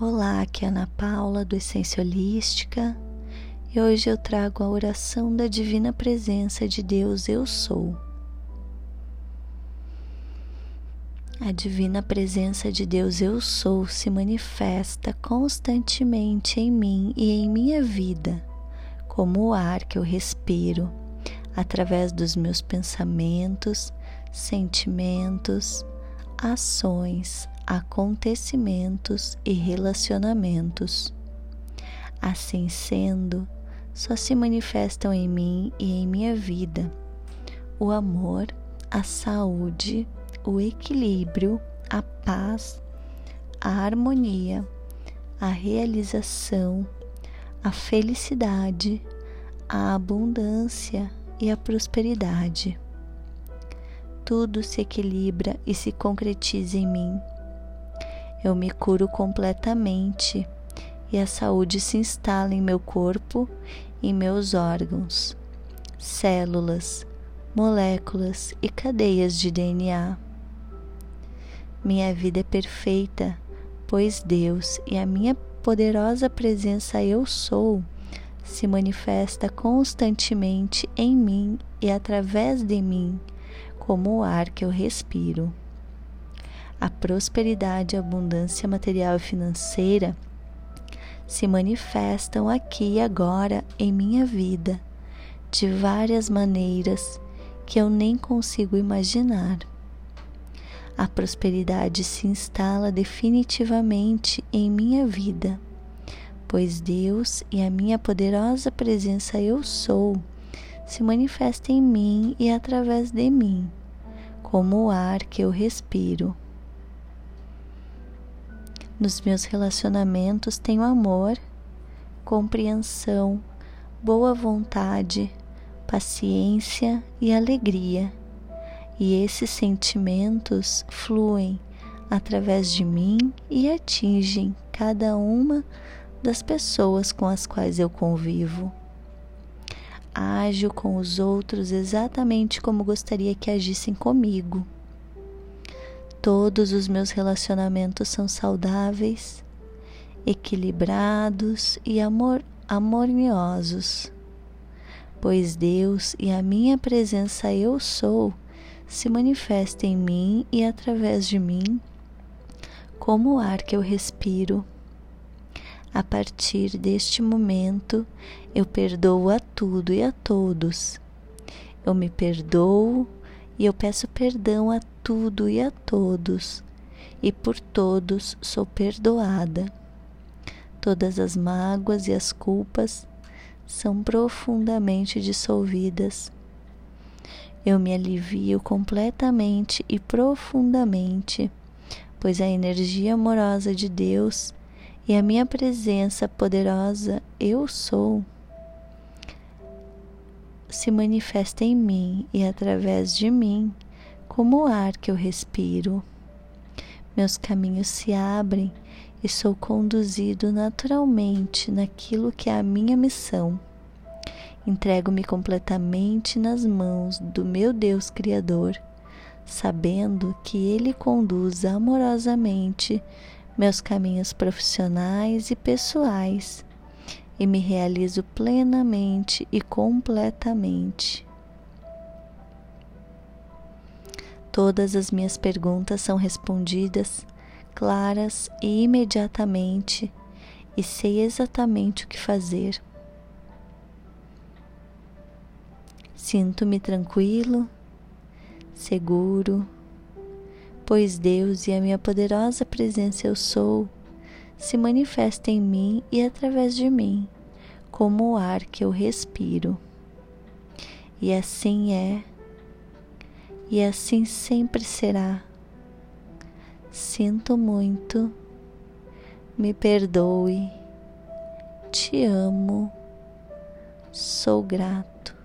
Olá, aqui é Ana Paula do Essência Holística e hoje eu trago a oração da Divina Presença de Deus Eu Sou. A Divina Presença de Deus Eu Sou se manifesta constantemente em mim e em minha vida, como o ar que eu respiro, através dos meus pensamentos, sentimentos, ações, acontecimentos e relacionamentos. Assim sendo, só se manifestam em mim e em minha vida o amor, a saúde, o equilíbrio, a paz, a harmonia, a realização, a felicidade, a abundância e a prosperidade. Tudo se equilibra e se concretiza em mim eu me curo completamente e a saúde se instala em meu corpo, em meus órgãos, células, moléculas e cadeias de DNA. Minha vida é perfeita, pois Deus e a minha poderosa presença Eu Sou se manifesta constantemente em mim e através de mim, como o ar que eu respiro a prosperidade, a abundância material e financeira se manifestam aqui e agora em minha vida de várias maneiras que eu nem consigo imaginar. A prosperidade se instala definitivamente em minha vida, pois Deus e a minha poderosa presença Eu Sou se manifesta em mim e através de mim, como o ar que eu respiro. Nos meus relacionamentos tenho amor, compreensão, boa vontade, paciência e alegria. E esses sentimentos fluem através de mim e atingem cada uma das pessoas com as quais eu convivo. Ajo com os outros exatamente como gostaria que agissem comigo. Todos os meus relacionamentos são saudáveis, equilibrados e amor, harmoniosos, pois Deus e a minha presença Eu Sou se manifesta em mim e através de mim, como o ar que eu respiro. A partir deste momento, eu perdoo a tudo e a todos. Eu me perdoo e eu peço perdão a tudo e a todos, e por todos sou perdoada. Todas as mágoas e as culpas são profundamente dissolvidas. Eu me alivio completamente e profundamente, pois a energia amorosa de Deus e a minha presença poderosa, eu sou, se manifesta em mim e através de mim como o ar que eu respiro. Meus caminhos se abrem e sou conduzido naturalmente naquilo que é a minha missão. Entrego-me completamente nas mãos do meu Deus Criador, sabendo que Ele conduz amorosamente meus caminhos profissionais e pessoais e me realizo plenamente e completamente. Todas as minhas perguntas são respondidas claras e imediatamente, e sei exatamente o que fazer. Sinto-me tranquilo, seguro, pois Deus e a minha poderosa presença eu sou se manifesta em mim e através de mim, como o ar que eu respiro. E assim é e assim sempre será. Sinto muito, me perdoe, te amo, sou grato.